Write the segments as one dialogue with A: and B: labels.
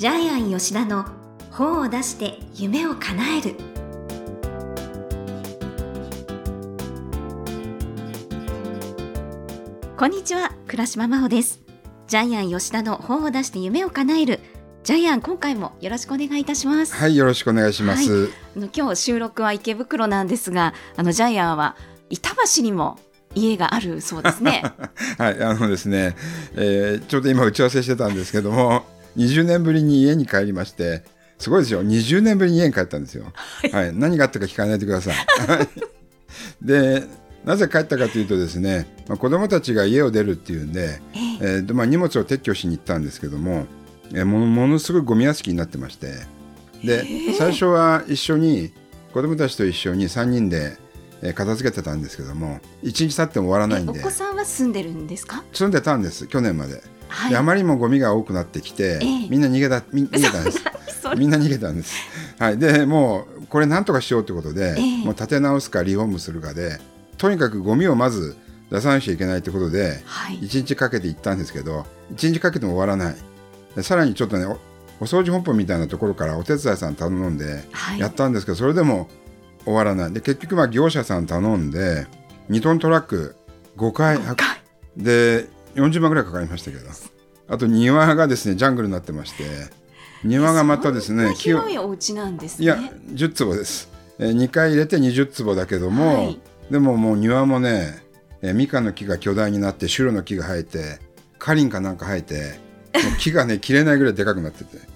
A: ジャイアン吉田の本を出して夢を叶える。こんにちは倉島真帆です。ジャイアン吉田の本を出して夢を叶える。ジャイアン今回もよろしくお願いいたします。
B: はいよろしくお願いします、はい、
A: あの今日収録は池袋なんですがあのジャイアンは板橋にも家があるそうですね。
B: はいあのですね、えー、ちょうど今打ち合わせしてたんですけども20年ぶりに家に帰りましてすごいですよ。20年ぶりに家に帰ったんですよ、はい、はい、何があったか聞かないでください。でなぜ帰ったかというとですね、まあ、子供たちが家を出るっていうんで、えー、えー、まあ、荷物を撤去しに行ったんですけども、えー、もものすごいゴミ屋敷になってましてで、最初は一緒に子供たちと一緒に3人で片付けてたんですけども1日経っても終わらないんで。
A: お子さんは住んでるんですか？
B: 住んでたんです。去年まではい、であまりにもゴミが多くなってきて、えー、みんな逃げた逃げたんです。みんな逃げたんです。はい、でもうこれなんとかしようということで、えー、もう立て直すかリフォームするかでとにかくゴミをまず出さなきゃいけないということで、はい、1日かけて行ったんですけど1日かけても終わらない。でさらにちょっとねお掃除本舗みたいなところからお手伝いさん頼んでやったんですけど、はい、それでも終わらない。で結局まあ業者さん頼んで2トントラック5回。で40万ぐらいかかりましたけど。あと庭がですねジャングルになってまして。庭がまたですね
A: 広いお家なんです、ね、
B: いや10坪です、えー、2階入れて20坪だけども、はい、でももう庭もね、えー、みかんの木が巨大になってシュロの木が生えてカリンかなんか生えて木がね切れないぐらいでかくなってて。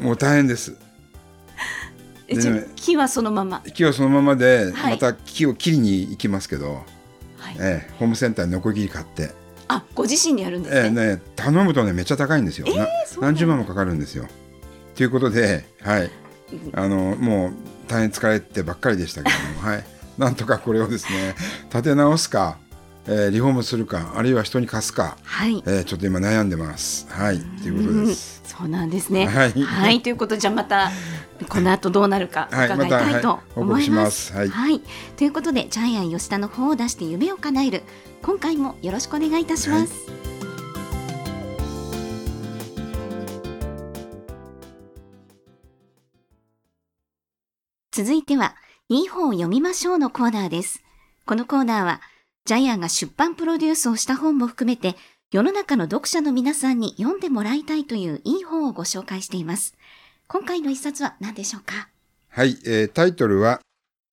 B: もう大変です。
A: ね、木はそのまま？
B: 木はそのままで、はい、また木を切りに行きますけど、はい、えー、ホームセンターにノコギリ買って
A: あご自身でやるんですね,、え
B: ー、ね頼むとねめっちゃ高いんですよ、えー、何十万もかかるんですよ。ということではい。あのもう大変疲れてばっかりでしたけどもはい。なんとかこれをですね立て直すか、えー、リフォームするかあるいは人に貸すか、はい。えー、ちょっと今悩んでます。はい。ということです。
A: そうなんですね。はい、はい、ということでじゃあまたこの後どうなるか伺いたいと思います。はい、はい、ということでジャイアン吉田の方を出して夢を叶える今回もよろしくお願いいたします。続いてはいい本を読みましょうのコーナーです。このコーナーはジャイアンが出版プロデュースをした本も含めて世の中の読者の皆さんに読んでもらいたいといういい本をご紹介しています。今回の一冊は何でしょうか？
B: はい、えー、タイトルは、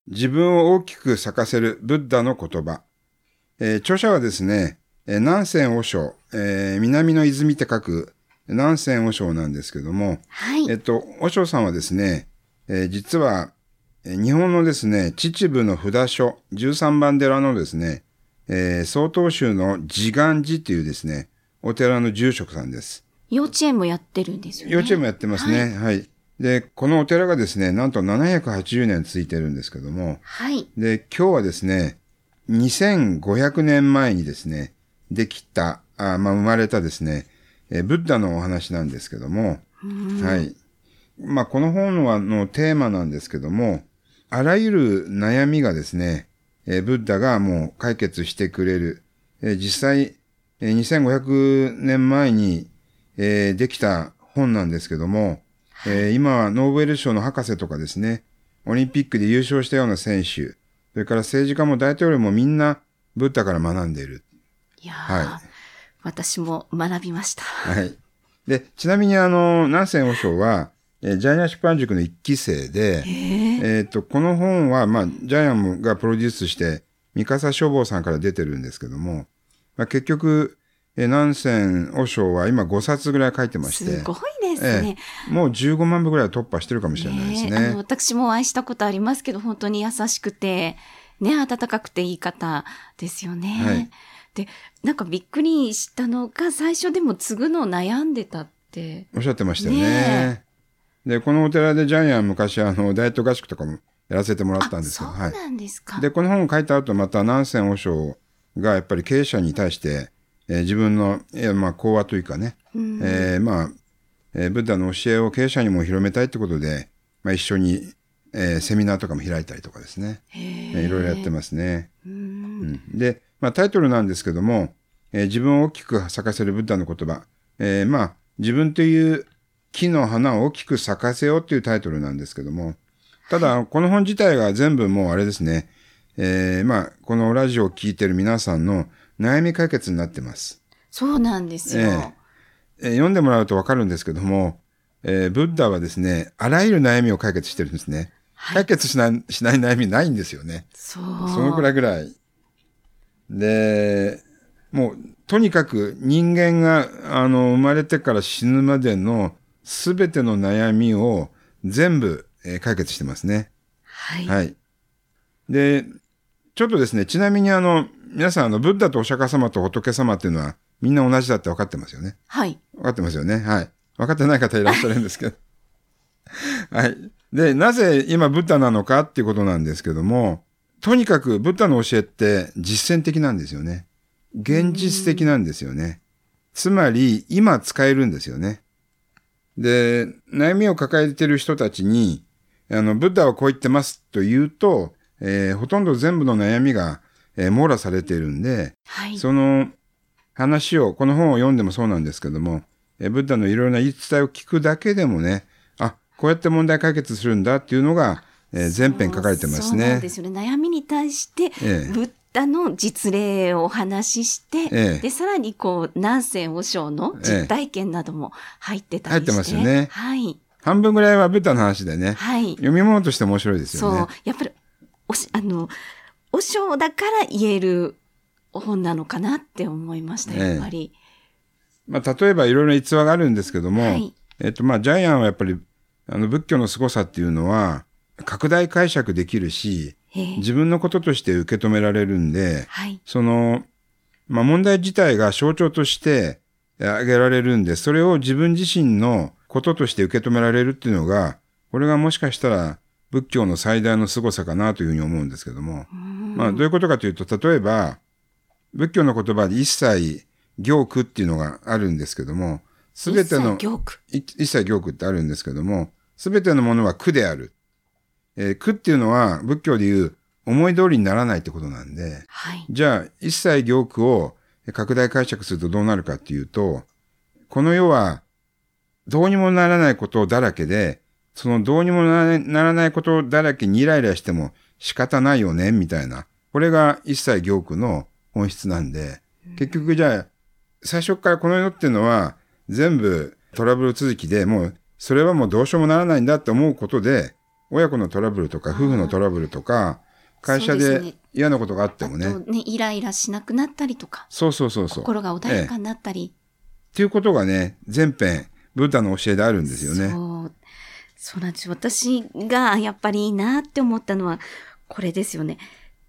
B: 自分を大きく咲かせるブッダの言葉。えー、著者はですね、えー、南仙和尚、えー、南の泉って書く南仙和尚なんですけども、はい。えっと、和尚さんはですね、えー、実は、日本のですね、秩父の札所、13番寺のですね、えー、曹洞宗の自願寺というですね、お寺の住職さんです。
A: 幼稚園もやってるんですよね。
B: 幼稚園もやってますね。はい、はい。で、このお寺がですね、なんと780年続いてるんですけども、はい。で、今日はですね、2500年前にですね、できた、あまあ、生まれたですね、えブッダのお話なんですけども、はい。まあ、この本はのテーマなんですけども、あらゆる悩みがですね、えブッダがもう解決してくれる。え実際、え2500年前にえー、できた本なんですけども、えー、今はノーベル賞の博士とかですね、オリンピックで優勝したような選手、それから政治家も大統領もみんなブッダから学んでいる。
A: いやはい、私も学びました。
B: はい。で、ちなみにあの、南仙和尚は、えー、ジャイアン出版塾の一期生で、えっ、ー、と、この本は、まあ、ジャイアンがプロデュースして、三笠書房さんから出てるんですけども、まあ、結局、え南仙和尚は今5冊ぐらい書いてまして。
A: すごいですね。
B: えもう15万部ぐらい突破してるかもしれないですね。ねあの
A: 私もお会いしたことありますけど、本当に優しくて、ね、温かくていい方ですよね。はい、で、なんかびっくりしたのが、最初でも継ぐの悩んでたって。
B: おっしゃってましたよね。ねで、このお寺でジャイアン昔、あの、ダイエット合宿とかもやらせてもらったんですけど、
A: そうなんですか。
B: はい、で、この本を書いた後、また南仙和尚がやっぱり経営者に対して、えー、自分の、えー、まあ、講話というかね、うん、えー、まあ、えー、ブッダの教えを経営者にも広めたいってことで、まあ、一緒に、えー、セミナーとかも開いたりとかですね、えー、いろいろやってますね。うん、で、まあ、タイトルなんですけども、えー、自分を大きく咲かせるブッダの言葉、えー、まあ、自分という、木の花を大きく咲かせようっていうタイトルなんですけども、ただ、この本自体が全部もうあれですね、えー、まあ、このラジオを聴いてる皆さんの悩み解決になってます。
A: そうなんですよ。えー
B: えー、読んでもらうとわかるんですけども、えー、ブッダはですね、あらゆる悩みを解決してるんですね。はい、解決しない、しない悩みないんですよね。
A: そう。
B: そのくらいぐらい。で、もう、とにかく人間が、あの、生まれてから死ぬまでのすべての悩みを全部、えー、解決してますね。
A: はい。
B: はい。で、ちょっとですね、ちなみにあの、皆さんあの、ブッダとお釈迦様と仏様っていうのはみんな同じだって分かってますよね。
A: はい。
B: 分かってますよね。はい。分かってない方いらっしゃるんですけど。はい。で、なぜ今ブッダなのかっていうことなんですけども、とにかくブッダの教えって実践的なんですよね。現実的なんですよね。つまり、今使えるんですよね。で、悩みを抱えている人たちに、あの、ブッダはこう言ってますと言うと、えー、ほとんど全部の悩みが、えー、網羅されているんで、
A: はい、
B: その話を、この本を読んでもそうなんですけども、えー、ブッダのいろいろな言い伝えを聞くだけでもね、あ、こうやって問題解決するんだっていうのが、えー、全編書かれてますね。
A: そうですよね。悩みに対して、えー、ブッダの実例をお話しして、えで、さらにこう、南仙和尚の実体験なども入ってたりして、
B: 入ってますよね。
A: はい。
B: 半分ぐらいはブッダの話でね。
A: はい。
B: 読み物として面白いですよね。
A: そう。やっぱり、おし、あの、和尚だから言える本なのかなって思いました、やっぱり。
B: まあ、例えばいろいろ逸話があるんですけども、はい、えっと、まあ、ジャイアンはやっぱり、あの、仏教の凄さっていうのは、拡大解釈できるし、自分のこととして受け止められるんで、
A: はい、
B: その、まあ、問題自体が象徴として挙げられるんで、それを自分自身のこととして受け止められるっていうのが、これがもしかしたら仏教の最大の凄さかなというふうに思うんですけども、まあ、どういうことかというと、例えば、仏教の言葉で一切行句っていうのがあるんですけども、すべての、一切行句？ってあるんですけども、すべてのものは苦である。えー、苦っていうのは仏教でいう思い通りにならないってことなんで、
A: はい、
B: じゃあ一切行句を拡大解釈するとどうなるかっていうと、この世はどうにもならないことだらけで、そのどうにもならないことだらけにイライラしても仕方ないよね、みたいな。これが一切行句の本質なんで、結局じゃあ、最初からこの世っていうのは全部トラブル続きで、もうそれはもうどうしようもならないんだって思うことで、親子のトラブルとか、夫婦のトラブルとか、会社で嫌なことがあってもね。
A: ね、イライラしなくなったりとか。
B: そうそうそうそう。
A: 心が穏やかになったり。
B: っていうことがね、全編、ブッダの教えであるんですよね。
A: そう。そうなんです。私がやっぱりいいなって思ったのは、これですよね。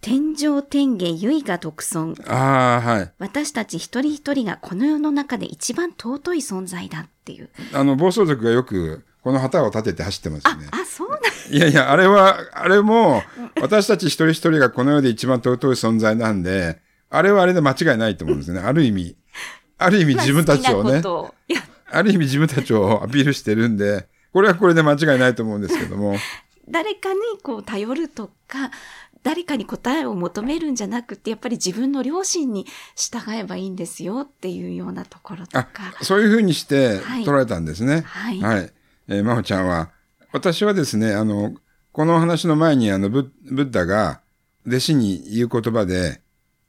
A: 天上天下唯我独尊。
B: ああ、はい。
A: 私たち一人一人がこの世の中で一番尊い存在だっていう。
B: あの、暴走族がよく、この旗を立てて走ってますよね。
A: あ、あそうなん
B: いやいや、あれは、あれも、私たち一人一人がこの世で一番尊い存在なんで、あれはあれで間違いないと思うんですね。ある意味、ある意味自分たちをね、ある意味自分たちをアピールしてるんで、これはこれで間違いないと思うんですけども。
A: 誰かにこう頼るとか、誰かに答えを求めるんじゃなくて、やっぱり自分の良心に従えばいいんですよっていうようなところとか。
B: そういうふうにして捉えたんですね。
A: はい。
B: はい。えー、真帆ちゃんは、私はですね、あの、この話の前にあのブ、ブッダが弟子に言う言葉で、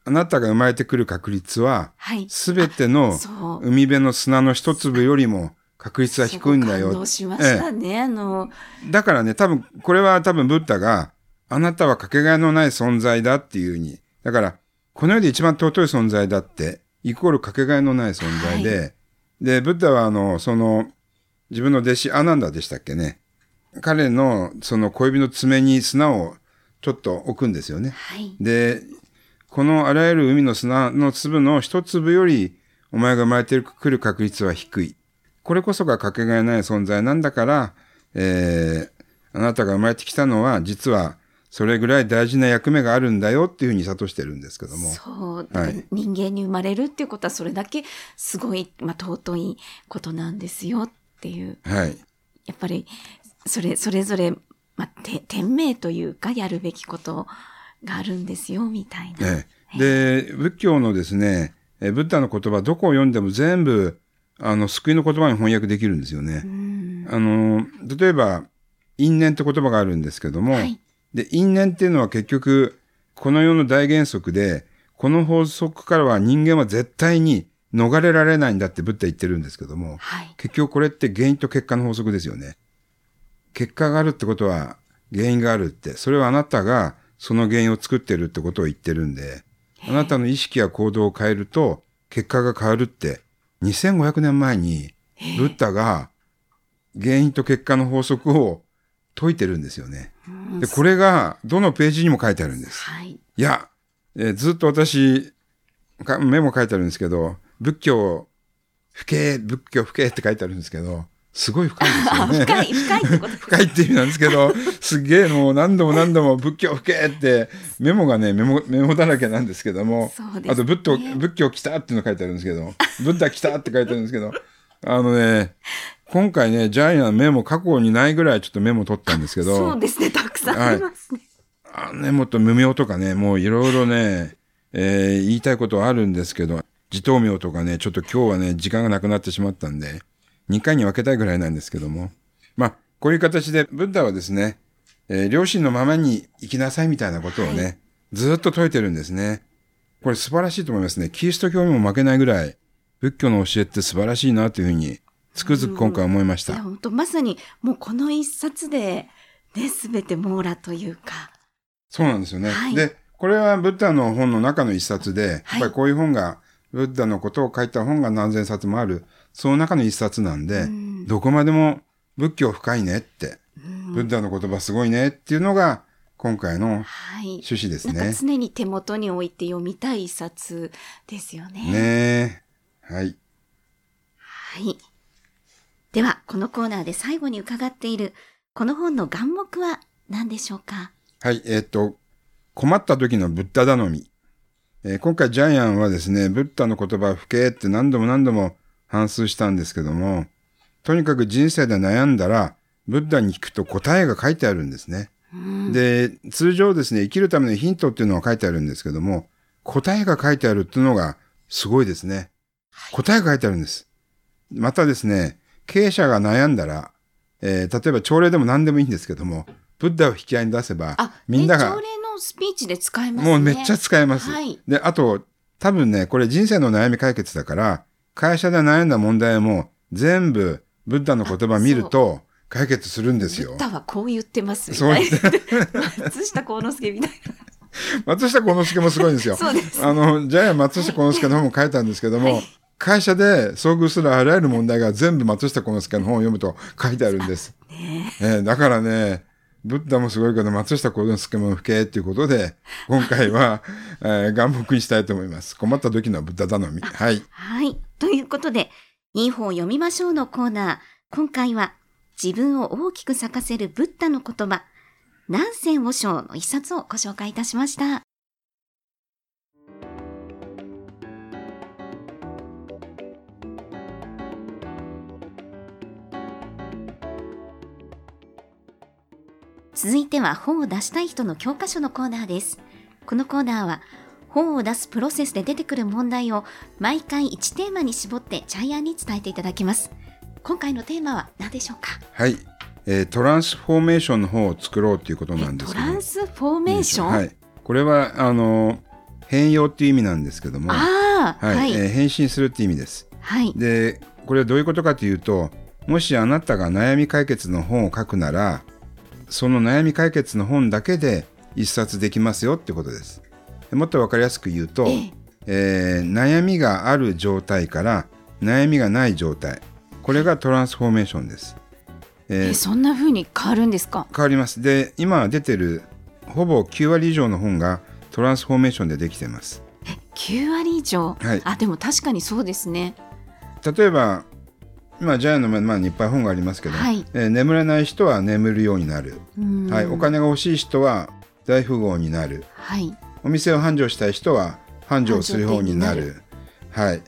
B: あなたが生まれてくる確率は、すべての海辺の砂の一粒よりも確率は低いんだよ。
A: 感しましたね、ええ、あの。
B: だからね、多分、これは多分ブッダが、あなたはかけがえのない存在だっていうふうに、だから、この世で一番尊い存在だって、イコールかけがえのない存在で、はい、で、ブッダはあの、その、自分の弟子アナンダでしたっけね。彼のその小指の爪に砂をちょっと置くんですよね。
A: はい、
B: で、このあらゆる海の砂の粒の一粒よりお前が生まれてくる確率は低い。これこそがかけがえない存在なんだから、えー、あなたが生まれてきたのは実はそれぐらい大事な役目があるんだよっていうふうに諭してるんですけども。
A: そう。はい、人間に生まれるっていうことはそれだけすごい、まあ、尊いことなんですよっていう。
B: はい。
A: やっぱりそれ、それぞれ、まあ、て、天命というか、やるべきことがあるんですよ、みたいな。
B: ね、で、仏教のですね、えブッダの言葉、どこを読んでも全部、あの、救いの言葉に翻訳できるんですよね。あの、例えば、因縁って言葉があるんですけども、はい、で、因縁っていうのは結局、この世の大原則で、この法則からは人間は絶対に逃れられないんだってブッダ言ってるんですけども、はい、結局これって原因と結果の法則ですよね。結果があるってことは原因があるって、それはあなたがその原因を作ってるってことを言ってるんで、あなたの意識や行動を変えると結果が変わるって、2500年前にブッダが原因と結果の法則を解いてるんですよね。で、これがどのページにも書いてあるんです。はい、いや、えー、ずっと私、メモ書いてあるんですけど、仏教、不敬、仏教不敬って書いてあるんですけど、すごい深いですよね。
A: 深い、深いってこと
B: 深いって意味なんですけど、すげえもう何度も何度も仏教不敬ってメモがね、メモ、メモだらけなんですけども、ね、あと仏教、仏教来たっていうの書いてあるんですけど、ブッダ来たって書いてあるんですけど、あのね、今回ね、ジャイアンメモ過去にないぐらいちょっとメモ取ったんですけど。
A: そうですね、たくさんありますね。
B: はい、あね、もっと無名とかね、もういろいろね、えー、言いたいことはあるんですけど、自頭名とかね、ちょっと今日はね、時間がなくなってしまったんで、2回に分けたいぐらいなんですけども。まあ、こういう形で、ブッダはですね、えー、両親のままに生きなさいみたいなことをね、はい、ずっと説いてるんですね。これ素晴らしいと思いますね。キリスト教にも負けないぐらい、仏教の教えって素晴らしいなというふうに、つくづく今回思いました。
A: 本当まさに、もうこの一冊で、ね、すべて網羅というか。
B: そうなんですよね。はい、で、これはブッダの本の中の一冊で、やっぱりこういう本が、ブッダのことを書いた本が何千冊もある、その中の一冊なんで、うん、どこまでも仏教深いねって、うん、ブッダの言葉すごいねっていうのが、今回の趣旨ですね。
A: はい、常に手元に置いて読みたい一冊ですよね。
B: ねはい。
A: はい。では、このコーナーで最後に伺っている、この本の眼目は何でしょうか？
B: はい、えっ、と、困った時のブッダ頼み。えー、今回ジャイアンはですね、ブッダの言葉不敬って何度も何度も反数したんですけども、とにかく人生で悩んだら、ブッダに聞くと答えが書いてあるんですね。で、通常ですね、生きるためのヒントっていうのは書いてあるんですけども、答えが書いてあるっていうのがすごいですね。答えが書いてあるんです。またですね、経営者が悩んだら、えー、例えば朝礼でも何でもいいんですけども、ブッダを引き合いに出せば、
A: みんなが、朝礼のスピーチで使えます
B: ね。もうめっちゃ使えます。はい、で、あと、多分ね、これ人生の悩み解決だから、会社で悩んだ問題も全部ブッダの言葉見ると解決するんですよ。
A: ブッダはこう言ってますみたいな。松下幸之助みたいな。
B: 松下幸之助もすごいんですよ。
A: そうです。
B: あの、ジャイアン松下幸之助の本も書いたんですけども、はい、会社で遭遇するあらゆる問題が全部松下幸之助の本を読むと書いてあるんです。ねえー、だからね、ブッダもすごいけど、松下幸之助も不敬ということで、今回は、えー、眼目にしたいと思います。困った時のブッダ頼み。はい。
A: はい。ということで、いい本を読みましょうのコーナー。今回は、自分を大きく咲かせるブッダの言葉、南仙和尚の一冊をご紹介いたしました。続いては本を出したい人の教科書のコーナーです。このコーナーは本を出すプロセスで出てくる問題を毎回1テーマに絞ってジャイアンに伝えていただきます。今回のテーマは何でしょうか？
B: はい、えー、トランスフォーメーションの方を作ろうということなんですけど
A: トランスフォーメーション？
B: はい。これは、あの、変容っていう意味なんですけども、
A: あはい、はい、
B: えー、変身するっていう意味です。
A: はい。
B: で、これはどういうことかというと、もしあなたが悩み解決の本を書くなら、その悩み解決の本だけで一冊できますよってことです。もっと分かりやすく言うと、ええー、悩みがある状態から悩みがない状態これがトランスフォーメーションです。
A: えー、そんな風に変わるんですか？
B: 変わります。で今出てるほぼ9割以上の本がトランスフォーメーションでできてます。
A: え9割以上、はい、あでも確かにそうですね。
B: 例えば今ジャイアンの前にいっぱい本がありますけど、はい、えー、眠れない人は眠るようになる、はい、お金が欲しい人は大富豪になる、
A: はい、
B: お店を繁盛したい人は繁盛する方になる。はい、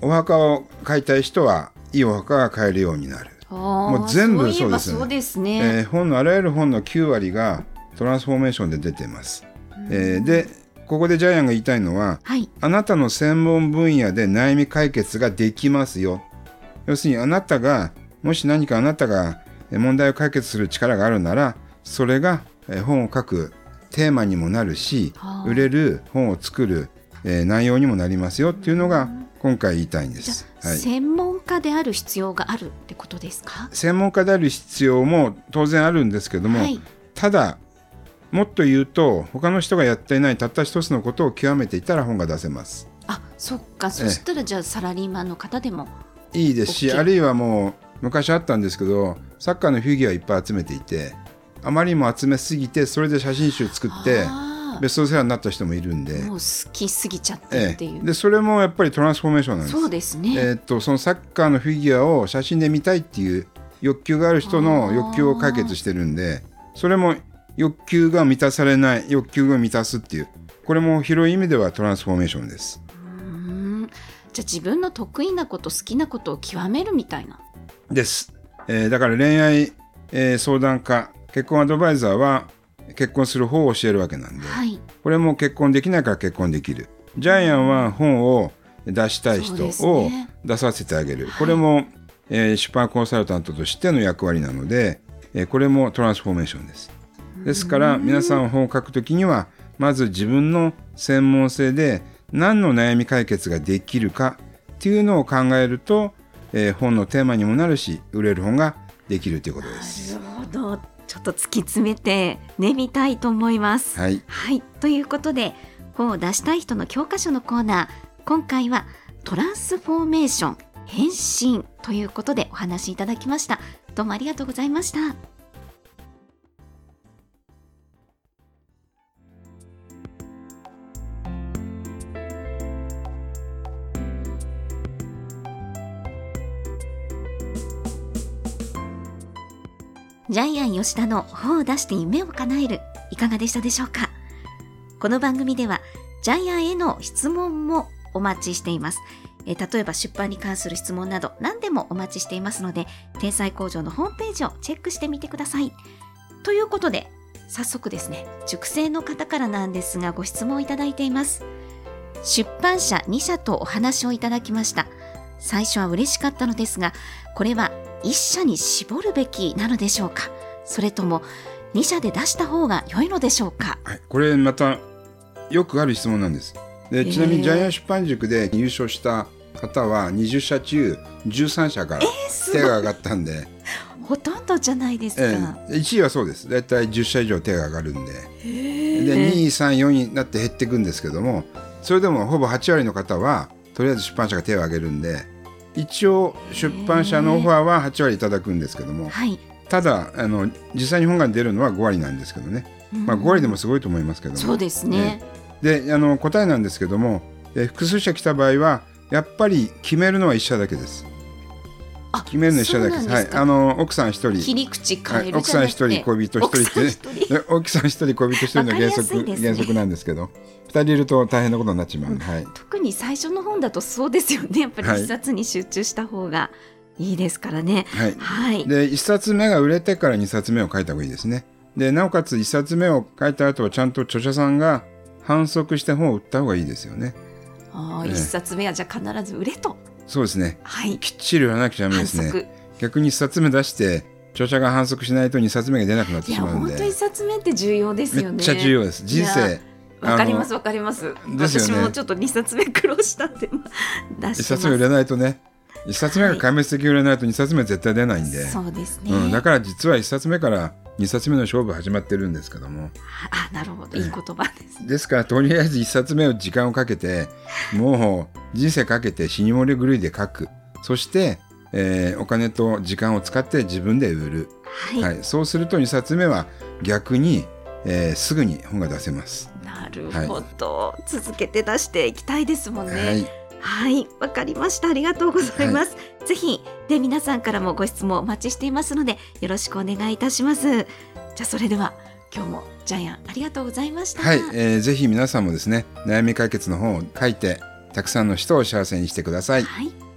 B: お墓を買いたい人はいいお墓が買えるようになる。
A: もう全部そうですね。そうですね、
B: えー、本のあらゆる本の9割がトランスフォーメーションで出ています、えー、でここでジャイアンが言いたいのは、
A: はい、
B: あなたの専門分野で悩み解決ができますよ要するにあなたがもし何かあなたが問題を解決する力があるならそれが本を書くテーマにもなるし、はあ、売れる本を作る、えー、内容にもなりますよっていうのが今回言いたいんです、
A: はい、専門家である必要があるってことですか？
B: 専門家である必要も当然あるんですけども、はい、ただもっと言うと他の人がやっていないたった一つのことを極めていたら本が出せます。
A: あそっか。そしたらじゃあサラリーマンの方でも
B: いいですしあるいはもう昔あったんですけどサッカーのフィギュアいっぱい集めていてあまりにも集めすぎてそれで写真集作ってベストセラーになった人もいるんで。
A: もう好きすぎちゃってっていう、え
B: え、でそれもやっぱりトランスフォーメーションなんです。
A: そうですね、
B: えー、っとそのサッカーのフィギュアを写真で見たいっていう欲求がある人の欲求を解決してるんでそれも欲求が満たされない欲求が満たすっていうこれも広い意味ではトランスフォーメーションです。
A: うんじゃあ自分の得意なこと好きなことを極めるみたいな。
B: です、えー、だから恋愛、えー、相談家結婚アドバイザーは結婚する方を教えるわけなんで、はい、これも結婚できないから結婚できる。ジャイアンは本を出したい人を出させてあげる、ね、これも、えー、出版コンサルタントとしての役割なので、えー、これもトランスフォーメーションです。ですから皆さん本を書くときにはまず自分の専門性で何の悩み解決ができるかっていうのを考えると、えー、本のテーマにもなるし売れる本ができるということです。
A: なるほど。ちょっと突き詰めてねみたいと思います。
B: はい、
A: はい、ということで本を出したい人の教科書のコーナー今回はトランスフォーメーション変身ということでお話しいただきました。どうもありがとうございましたジャイアン吉田の本を出して夢を叶えるいかがでしたでしょうか？この番組ではジャイアンへの質問もお待ちしています。え例えば出版に関する質問など何でもお待ちしていますので、天才工場のホームページをチェックしてみてください。ということで、早速ですね、熟成の方からなんですがご質問をいただいています。出版社2社とお話をいただきました。最初は嬉しかったのですが、これは1社に絞るべきなのでしょうか？それとも2社で出した方が良いのでしょうか、
B: はい、これまたよくある質問なんです。でちなみにジャイアン出版塾で優勝した方は20社中13社から手が上がったんで、
A: えー、ほとんどじゃないですか、え
B: ー、1位はそうです。大体10社以上手が上がるんで。で2位3位4位になって減っていくんですけどもそれでもほぼ8割の方はとりあえず出版社が手を挙げるんで一応出版社のオファーは8割いただくんですけども、はい、ただあの実際に本が出るのは5割なんですけどね、まあ、5割でもすごいと思いますけども、
A: そうですね、
B: ね、であの答えなんですけども、え複数社来た場合はやっぱり決めるのは1社だけです。決めるの一社だけです。はい、あの奥さん一人、
A: 切り口変え
B: る奥さん一人、恋人一人って、奥さん一人、恋人一人の原則、ね、原則なんですけど、二人いると大変なことになっちまう、うん、はい。
A: 特に最初の本だとそうですよね。やっぱり一冊に集中した方がいいですからね。
B: はい。はい、で一冊目が売れてから二冊目を書いた方がいいですね。でなおかつ一冊目を書いた後はちゃんと著者さんが反則して本を売った方がいいですよね。
A: ああ、一、冊目はじゃあ必ず売れと。
B: そうですね。
A: はい。
B: きっちり売らなくちゃダメですね。逆に1冊目出して著者が反則しないと2冊目が出なくなってしまうんで。
A: 本当1冊目って重要ですよね。
B: めっちゃ重要です。人生。
A: わかりますわかります、ね、私もちょっと2冊目苦労したって出して
B: 1冊目売れないとね。1冊目が壊滅的売れないと2冊目絶対出ないんで、
A: そうですね、
B: うん、だから実は1冊目から2冊目の勝負始まってるんですけども。
A: あなるほど。いい言葉です、
B: ですからとりあえず1冊目を時間をかけてもう人生かけて死に物狂いで書く。そしてえー、お金と時間を使って自分で売る、はい、はい、そうすると2冊目は逆に、えー、すぐに本が出せます。
A: なるほど、はい、続けて出していきたいですもんね。はい。わ、かりました。ありがとうございます、はい、ぜひ。で皆さんからもご質問お待ちしていますのでよろしくお願いいたします。じゃあそれでは今日もジャイアンありがとうございました。
B: はい、えー、ぜひ皆さんもですね悩み解決の本を書いてたくさんの人を幸せにしてください。
A: はい